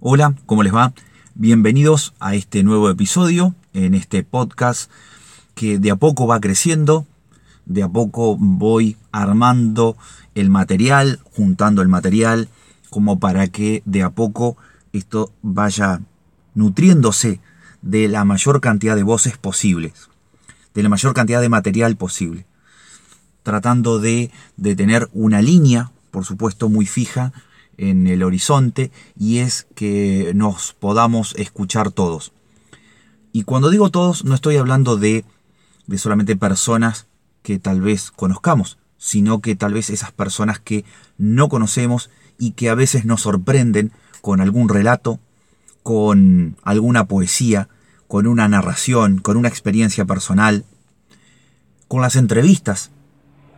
Hola, ¿cómo les va? Bienvenidos a este nuevo episodio en este podcast que de a poco va creciendo, de a poco voy armando el material, juntando el material, como para que de a poco esto vaya nutriéndose de la mayor cantidad de voces posibles, de la mayor cantidad de material posible, tratando de, de tener una línea, por supuesto, muy fija en el horizonte y es que nos podamos escuchar todos. Y cuando digo todos, no estoy hablando de, de solamente personas que tal vez conozcamos, sino que tal vez esas personas que no conocemos y que a veces nos sorprenden con algún relato, con alguna poesía, con una narración, con una experiencia personal, con las entrevistas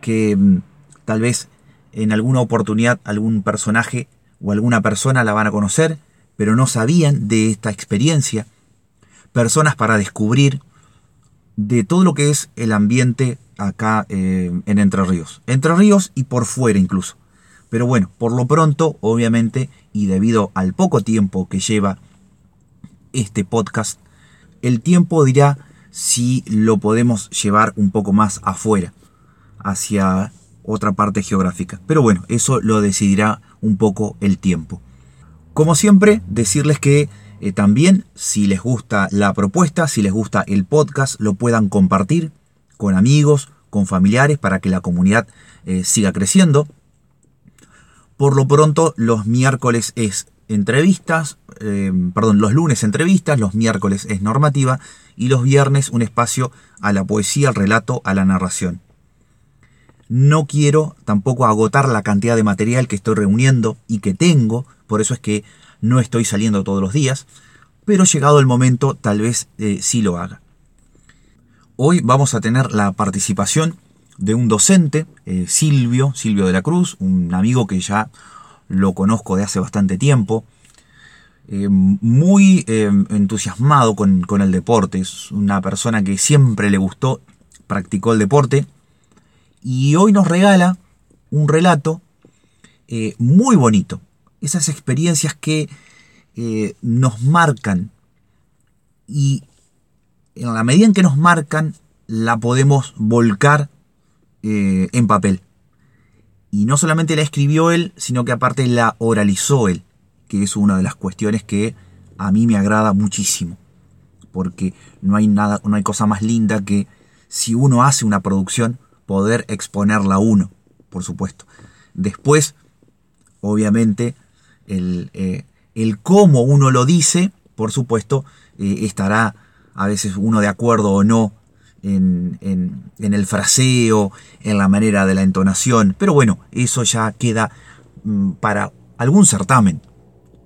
que mm, tal vez en alguna oportunidad algún personaje o alguna persona la van a conocer, pero no sabían de esta experiencia. Personas para descubrir de todo lo que es el ambiente acá eh, en Entre Ríos. Entre Ríos y por fuera incluso. Pero bueno, por lo pronto, obviamente, y debido al poco tiempo que lleva este podcast, el tiempo dirá si lo podemos llevar un poco más afuera, hacia otra parte geográfica. Pero bueno, eso lo decidirá un poco el tiempo. Como siempre, decirles que eh, también si les gusta la propuesta, si les gusta el podcast, lo puedan compartir con amigos, con familiares, para que la comunidad eh, siga creciendo. Por lo pronto, los miércoles es entrevistas, eh, perdón, los lunes entrevistas, los miércoles es normativa y los viernes un espacio a la poesía, al relato, a la narración. No quiero tampoco agotar la cantidad de material que estoy reuniendo y que tengo, por eso es que no estoy saliendo todos los días, pero llegado el momento tal vez eh, sí lo haga. Hoy vamos a tener la participación de un docente, eh, Silvio, Silvio de la Cruz, un amigo que ya lo conozco de hace bastante tiempo, eh, muy entusiasmado con, con el deporte, es una persona que siempre le gustó, practicó el deporte, y hoy nos regala un relato eh, muy bonito. Esas experiencias que eh, nos marcan y en la medida en que nos marcan la podemos volcar eh, en papel. Y no solamente la escribió él, sino que aparte la oralizó él, que es una de las cuestiones que a mí me agrada muchísimo. Porque no hay nada, no hay cosa más linda que si uno hace una producción, poder exponerla uno, por supuesto. Después, obviamente, el, eh, el cómo uno lo dice, por supuesto, eh, estará a veces uno de acuerdo o no en, en, el fraseo, en la manera de la entonación, pero bueno, eso ya queda mm, para algún certamen,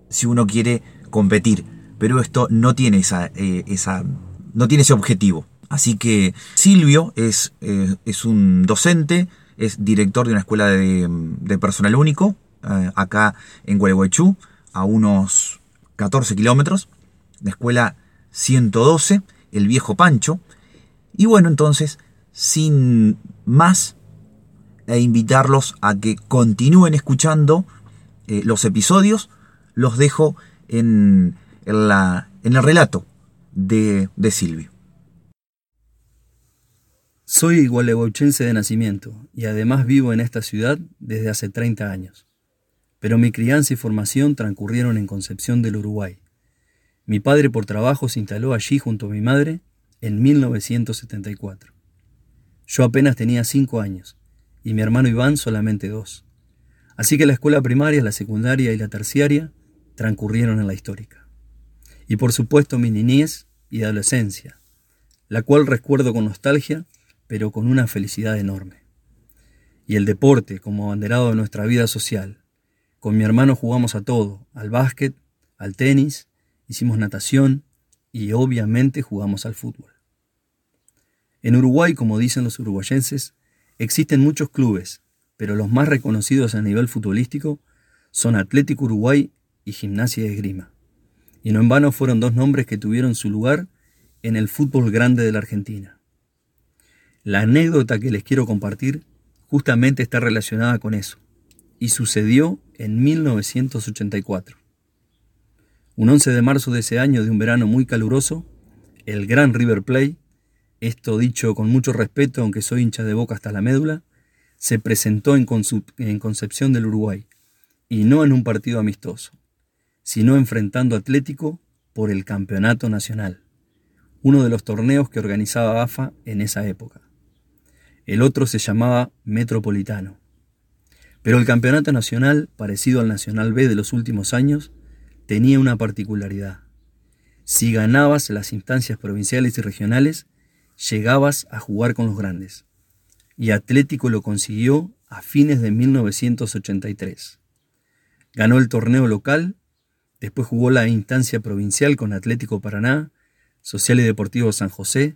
si uno quiere competir, pero esto no tiene esa, eh, esa no tiene ese objetivo. Así que Silvio es, eh, es un docente, es director de una escuela de, personal único, eh, acá en Gualeguaychú, a unos 14 kilómetros, la escuela 112, el viejo Pancho. Y bueno, entonces, sin más, e invitarlos a que continúen escuchando eh, los episodios, los dejo en, la, en el relato de, de Silvio. Soy gualeguaychense de nacimiento y además vivo en esta ciudad desde hace 30 años. Pero mi crianza y formación transcurrieron en Concepción del Uruguay. Mi padre por trabajo se instaló allí junto a mi madre en 1974. Yo apenas tenía 5 años y mi hermano Iván solamente 2. Así que la escuela primaria, la secundaria y la terciaria transcurrieron en la histórica. Y por supuesto mi niñez y adolescencia, la cual recuerdo con nostalgia pero con una felicidad enorme. Y el deporte como abanderado de nuestra vida social. Con mi hermano jugamos a todo, al básquet, al tenis, hicimos natación y obviamente jugamos al fútbol. En Uruguay, como dicen los uruguayenses, existen muchos clubes, pero los más reconocidos a nivel futbolístico son Atlético Uruguay y Gimnasia de Esgrima. Y no en vano fueron dos nombres que tuvieron su lugar en el fútbol grande de la Argentina. La anécdota que les quiero compartir justamente está relacionada con eso y sucedió en 1984. Un 11 de marzo de ese año, de un verano muy caluroso, el gran River Plate, esto dicho con mucho respeto, aunque soy hincha de boca hasta la médula, se presentó en, en Concepción del Uruguay, y no en un partido amistoso, sino enfrentando Atlético por el Campeonato Nacional, uno de los torneos que organizaba AFA en esa época. El otro se llamaba Metropolitano. Pero el Campeonato Nacional, parecido al Nacional B de los últimos años, tenía una particularidad. Si ganabas las instancias provinciales y regionales, llegabas a jugar con los grandes. Y Atlético lo consiguió a fines de 1983. Ganó el torneo local, después jugó la instancia provincial con Atlético Paraná, Social y Deportivo San José,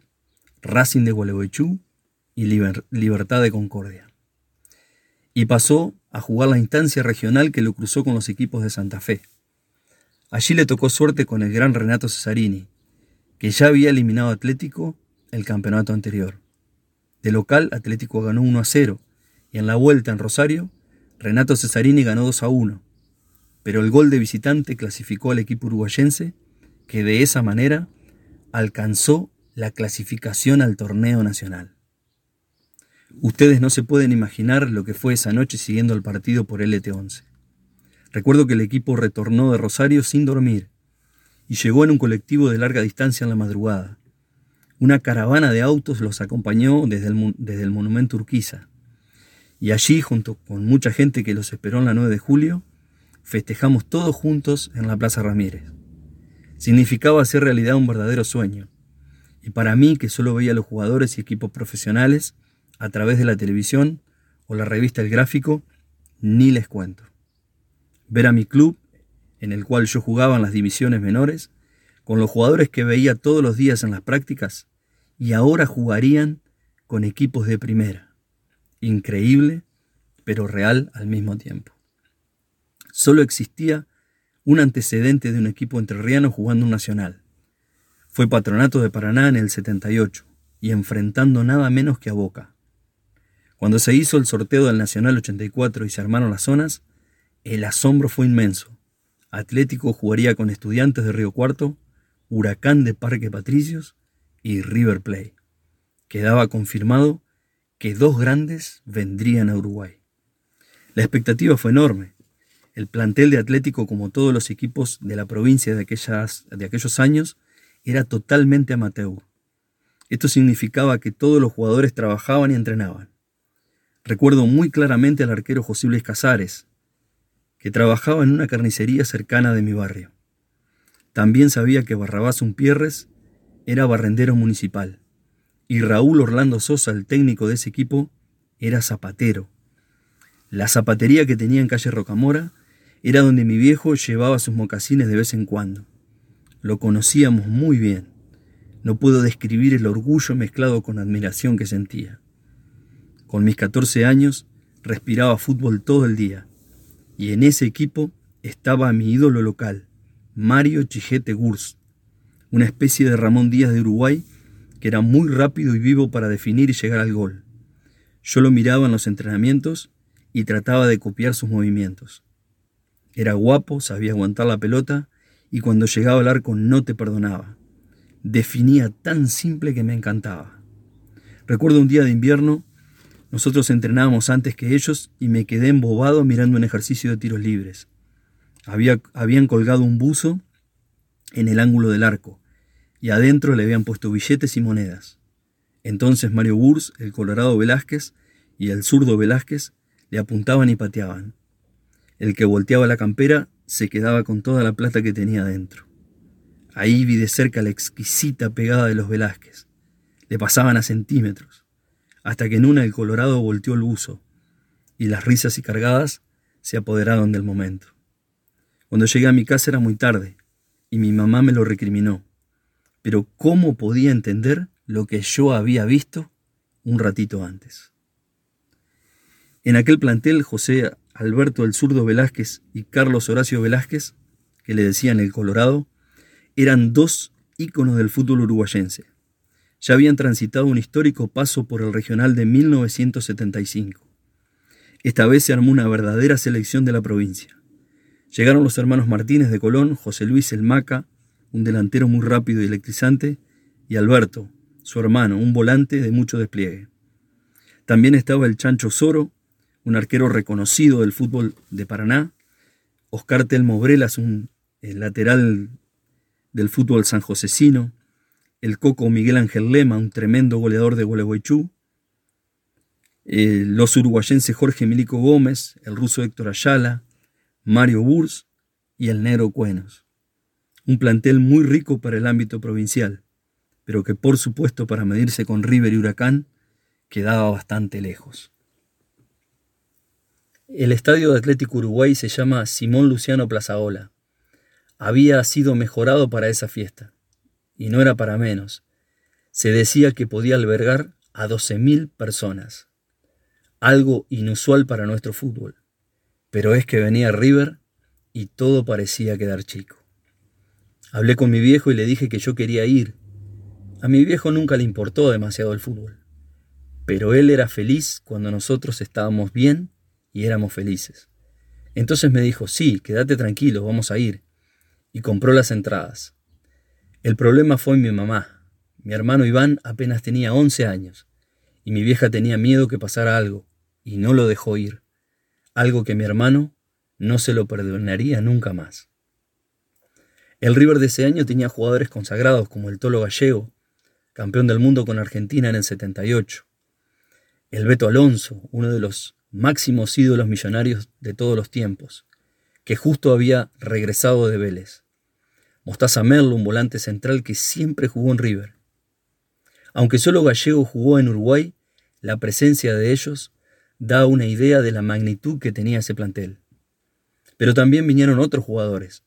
Racing de Gualeguaychú y Libertad de Concordia. Y pasó a jugar la instancia regional que lo cruzó con los equipos de Santa Fe. Allí le tocó suerte con el gran Renato Cesarini, que ya había eliminado a Atlético el campeonato anterior. De local, Atlético ganó 1 a 0, y en la vuelta en Rosario, Renato Cesarini ganó 2 a 1. Pero el gol de visitante clasificó al equipo uruguayense, que de esa manera alcanzó la clasificación al torneo nacional. Ustedes no se pueden imaginar lo que fue esa noche siguiendo el partido por LT11. Recuerdo que el equipo retornó de Rosario sin dormir y llegó en un colectivo de larga distancia en la madrugada. Una caravana de autos los acompañó desde el, desde el monumento Urquiza. Y allí, junto con mucha gente que los esperó en la 9 de julio, festejamos todos juntos en la Plaza Ramírez. Significaba hacer realidad un verdadero sueño. Y para mí, que solo veía a los jugadores y equipos profesionales, a través de la televisión o la revista El Gráfico, ni les cuento. Ver a mi club, en el cual yo jugaba en las divisiones menores, con los jugadores que veía todos los días en las prácticas, y ahora jugarían con equipos de primera. Increíble, pero real al mismo tiempo. Solo existía un antecedente de un equipo entrerriano jugando un nacional. Fue patronato de Paraná en el 78 y enfrentando nada menos que a Boca. Cuando se hizo el sorteo del Nacional 84 y se armaron las zonas, el asombro fue inmenso. Atlético jugaría con Estudiantes de Río Cuarto, Huracán de Parque Patricios y River Plate. Quedaba confirmado que dos grandes vendrían a Uruguay. La expectativa fue enorme. El plantel de Atlético, como todos los equipos de la provincia de, de aquellos años, era totalmente amateur. Esto significaba que todos los jugadores trabajaban y entrenaban. Recuerdo muy claramente al arquero José Luis Casares, que trabajaba en una carnicería cercana de mi barrio. También sabía que Barrabás Unpierres era barrendero municipal y Raúl Orlando Sosa, el técnico de ese equipo, era zapatero. La zapatería que tenía en calle Rocamora era donde mi viejo llevaba sus mocasines de vez en cuando. Lo conocíamos muy bien. No puedo describir el orgullo mezclado con admiración que sentía. Con mis 14 años respiraba fútbol todo el día y en ese equipo estaba mi ídolo local, Mario Chijete Gurs, una especie de Ramón Díaz de Uruguay que era muy rápido y vivo para definir y llegar al gol. Yo lo miraba en los entrenamientos y trataba de copiar sus movimientos. Era guapo, sabía aguantar la pelota y cuando llegaba al arco no te perdonaba. Definía tan simple que me encantaba. Recuerdo un día de invierno nosotros entrenábamos antes que ellos y me quedé embobado mirando un ejercicio de tiros libres. Había, habían colgado un buzo en el ángulo del arco y adentro le habían puesto billetes y monedas. Entonces Mario Burs, el Colorado Velázquez y el zurdo Velázquez le apuntaban y pateaban. El que volteaba la campera se quedaba con toda la plata que tenía dentro. Ahí vi de cerca la exquisita pegada de los Velázquez. Le pasaban a centímetros hasta que en una el Colorado volteó el buzo, y las risas y cargadas se apoderaron del momento. Cuando llegué a mi casa era muy tarde, y mi mamá me lo recriminó. Pero ¿cómo podía entender lo que yo había visto un ratito antes? En aquel plantel, José Alberto el zurdo Velázquez y Carlos Horacio Velázquez, que le decían el Colorado, eran dos íconos del fútbol uruguayense ya habían transitado un histórico paso por el regional de 1975. Esta vez se armó una verdadera selección de la provincia. Llegaron los hermanos Martínez de Colón, José Luis El Maca, un delantero muy rápido y electrizante, y Alberto, su hermano, un volante de mucho despliegue. También estaba el Chancho Soro, un arquero reconocido del fútbol de Paraná, Oscar Telmo Brelas, un lateral del fútbol sanjosecino, el Coco Miguel Ángel Lema, un tremendo goleador de Gualeguaychú, eh, los uruguayenses Jorge Milico Gómez, el ruso Héctor Ayala, Mario Burs y el negro Cuenos. Un plantel muy rico para el ámbito provincial, pero que por supuesto para medirse con River y Huracán quedaba bastante lejos. El estadio de Atlético Uruguay se llama Simón Luciano Plazaola. Había sido mejorado para esa fiesta, y no era para menos. Se decía que podía albergar a 12.000 personas, algo inusual para nuestro fútbol. Pero es que venía River y todo parecía quedar chico. Hablé con mi viejo y le dije que yo quería ir. A mi viejo nunca le importó demasiado el fútbol, pero él era feliz cuando nosotros estábamos bien y éramos felices. Entonces me dijo, sí, quédate tranquilo, vamos a ir. Y compró las entradas. El problema fue mi mamá. Mi hermano Iván apenas tenía 11 años y mi vieja tenía miedo que pasara algo y no lo dejó ir algo que mi hermano no se lo perdonaría nunca más. El River de ese año tenía jugadores consagrados como el Tolo Gallego, campeón del mundo con Argentina en el 78, el Beto Alonso, uno de los máximos ídolos millonarios de todos los tiempos, que justo había regresado de Vélez. Mostaza Merlo, un volante central que siempre jugó en River. Aunque solo Gallego jugó en Uruguay, la presencia de ellos da una idea de la magnitud que tenía ese plantel. Pero también vinieron otros jugadores,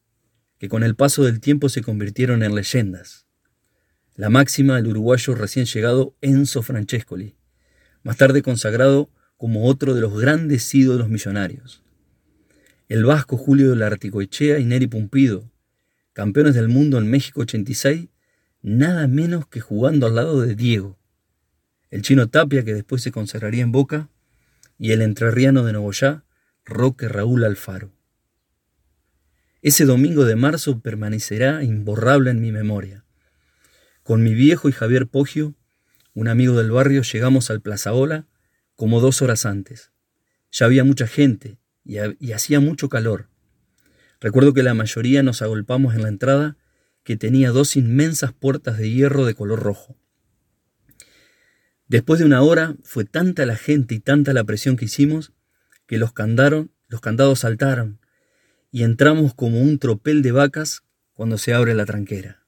que con el paso del tiempo se convirtieron en leyendas. La máxima, el uruguayo recién llegado Enzo Francescoli, más tarde consagrado como otro de los grandes ídolos millonarios. El vasco Julio de la Articoechea y Neri Pumpido, campeones del mundo en México 86, nada menos que jugando al lado de Diego. El chino Tapia, que después se consagraría en Boca, y el entrerriano de Nogoyá, Roque Raúl Alfaro. Ese domingo de marzo permanecerá imborrable en mi memoria. Con mi viejo y Javier Poggio, un amigo del barrio, llegamos al Plazaola como dos horas antes. Ya había mucha gente y, y hacía mucho calor. Recuerdo que la mayoría nos agolpamos en la entrada que tenía dos inmensas puertas de hierro de color rojo. Después de una hora fue tanta la gente y tanta la presión que hicimos que los, candaron, los candados saltaron y entramos como un tropel de vacas cuando se abre la tranquera.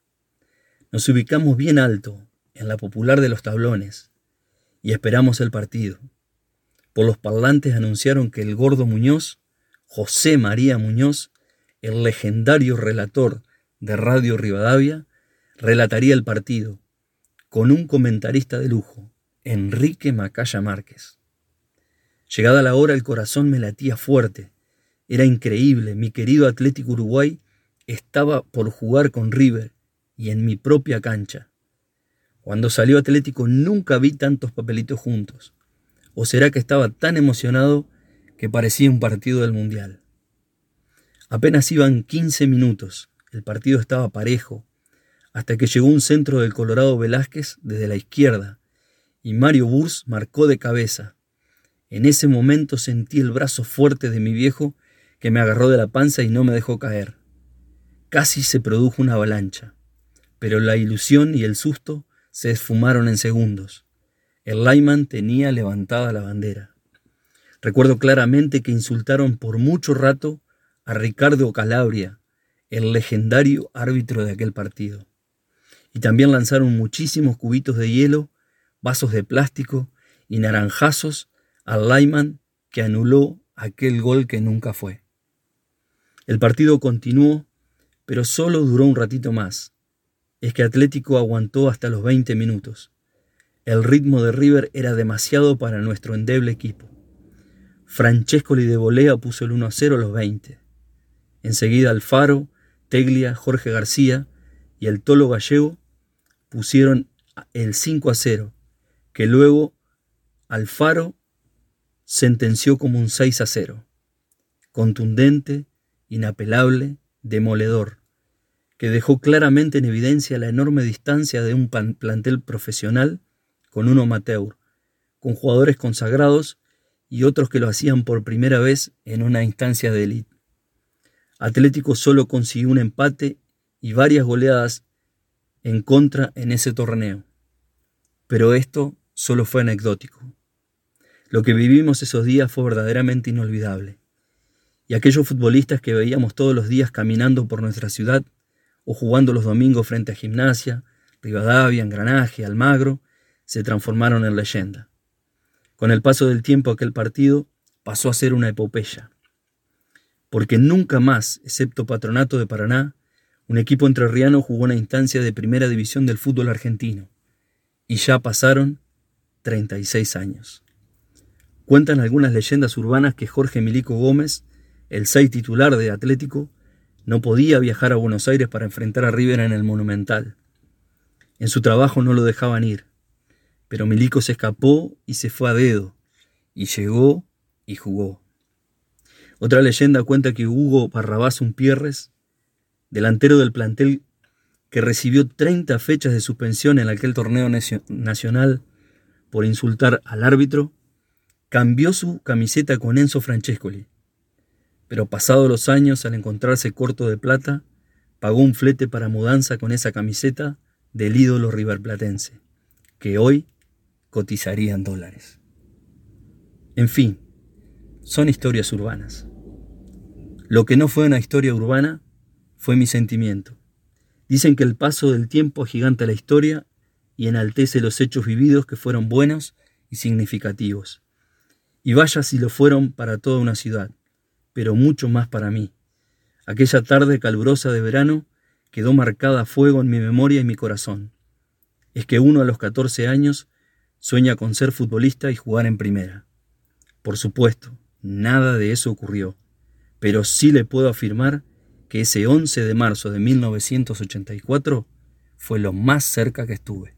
Nos ubicamos bien alto, en la popular de los tablones, y esperamos el partido. Por los parlantes anunciaron que el gordo Muñoz, José María Muñoz, el legendario relator de Radio Rivadavia, relataría el partido, con un comentarista de lujo, Enrique Macaya Márquez. Llegada la hora el corazón me latía fuerte. Era increíble, mi querido Atlético Uruguay estaba por jugar con River y en mi propia cancha. Cuando salió Atlético nunca vi tantos papelitos juntos. ¿O será que estaba tan emocionado que parecía un partido del Mundial? Apenas iban 15 minutos, el partido estaba parejo, hasta que llegó un centro del Colorado Velázquez desde la izquierda, y Mario Burs marcó de cabeza. En ese momento sentí el brazo fuerte de mi viejo que me agarró de la panza y no me dejó caer. Casi se produjo una avalancha, pero la ilusión y el susto se esfumaron en segundos. El Lyman tenía levantada la bandera. Recuerdo claramente que insultaron por mucho rato a Ricardo Calabria, el legendario árbitro de aquel partido. Y también lanzaron muchísimos cubitos de hielo vasos de plástico y naranjazos al Lyman que anuló aquel gol que nunca fue. El partido continuó, pero solo duró un ratito más. Es que Atlético aguantó hasta los 20 minutos. El ritmo de River era demasiado para nuestro endeble equipo. Francesco de Volea puso el 1 a 0 a los 20. Enseguida Alfaro, Teglia, Jorge García y el Tolo Gallego pusieron el 5 a 0 que luego Alfaro sentenció como un 6 a 0, contundente inapelable, demoledor, que dejó claramente en evidencia la enorme distancia de un plantel profesional con uno amateur, con jugadores consagrados y otros que lo hacían por primera vez en una instancia de élite. Atlético solo consiguió un empate y varias goleadas en contra en ese torneo. Pero esto solo fue anecdótico. Lo que vivimos esos días fue verdaderamente inolvidable. Y aquellos futbolistas que veíamos todos los días caminando por nuestra ciudad o jugando los domingos frente a Gimnasia, Rivadavia, Engranaje, Almagro, se transformaron en leyenda. Con el paso del tiempo aquel partido pasó a ser una epopeya. Porque nunca más, excepto Patronato de Paraná, un equipo entrerriano jugó una instancia de primera división del fútbol argentino. Y ya pasaron 36 años. Cuentan algunas leyendas urbanas que Jorge Milico Gómez, el seis titular de Atlético, no podía viajar a Buenos Aires para enfrentar a River en el Monumental. En su trabajo no lo dejaban ir, pero Milico se escapó y se fue a dedo, y llegó y jugó. Otra leyenda cuenta que Hugo Barrabás Unpierres, delantero del plantel que recibió 30 fechas de suspensión en aquel torneo nacional por insultar al árbitro, cambió su camiseta con Enzo Francescoli pero pasados los años, al encontrarse corto de plata, pagó un flete para mudanza con esa camiseta del ídolo riverplatense, que hoy cotizaría en dólares. En fin, son historias urbanas. Lo que no fue una historia urbana fue mi sentimiento. Dicen que el paso del tiempo agiganta la historia y enaltece los hechos vividos que fueron buenos y significativos. Y vaya si lo fueron para toda una ciudad pero mucho más para mí. Aquella tarde calurosa de verano quedó marcada a fuego en mi memoria y mi corazón. Es que uno a los 14 años sueña con ser futbolista y jugar en primera. Por supuesto, nada de eso ocurrió, pero sí le puedo afirmar que ese 11 de marzo de 1984 fue lo más cerca que estuve.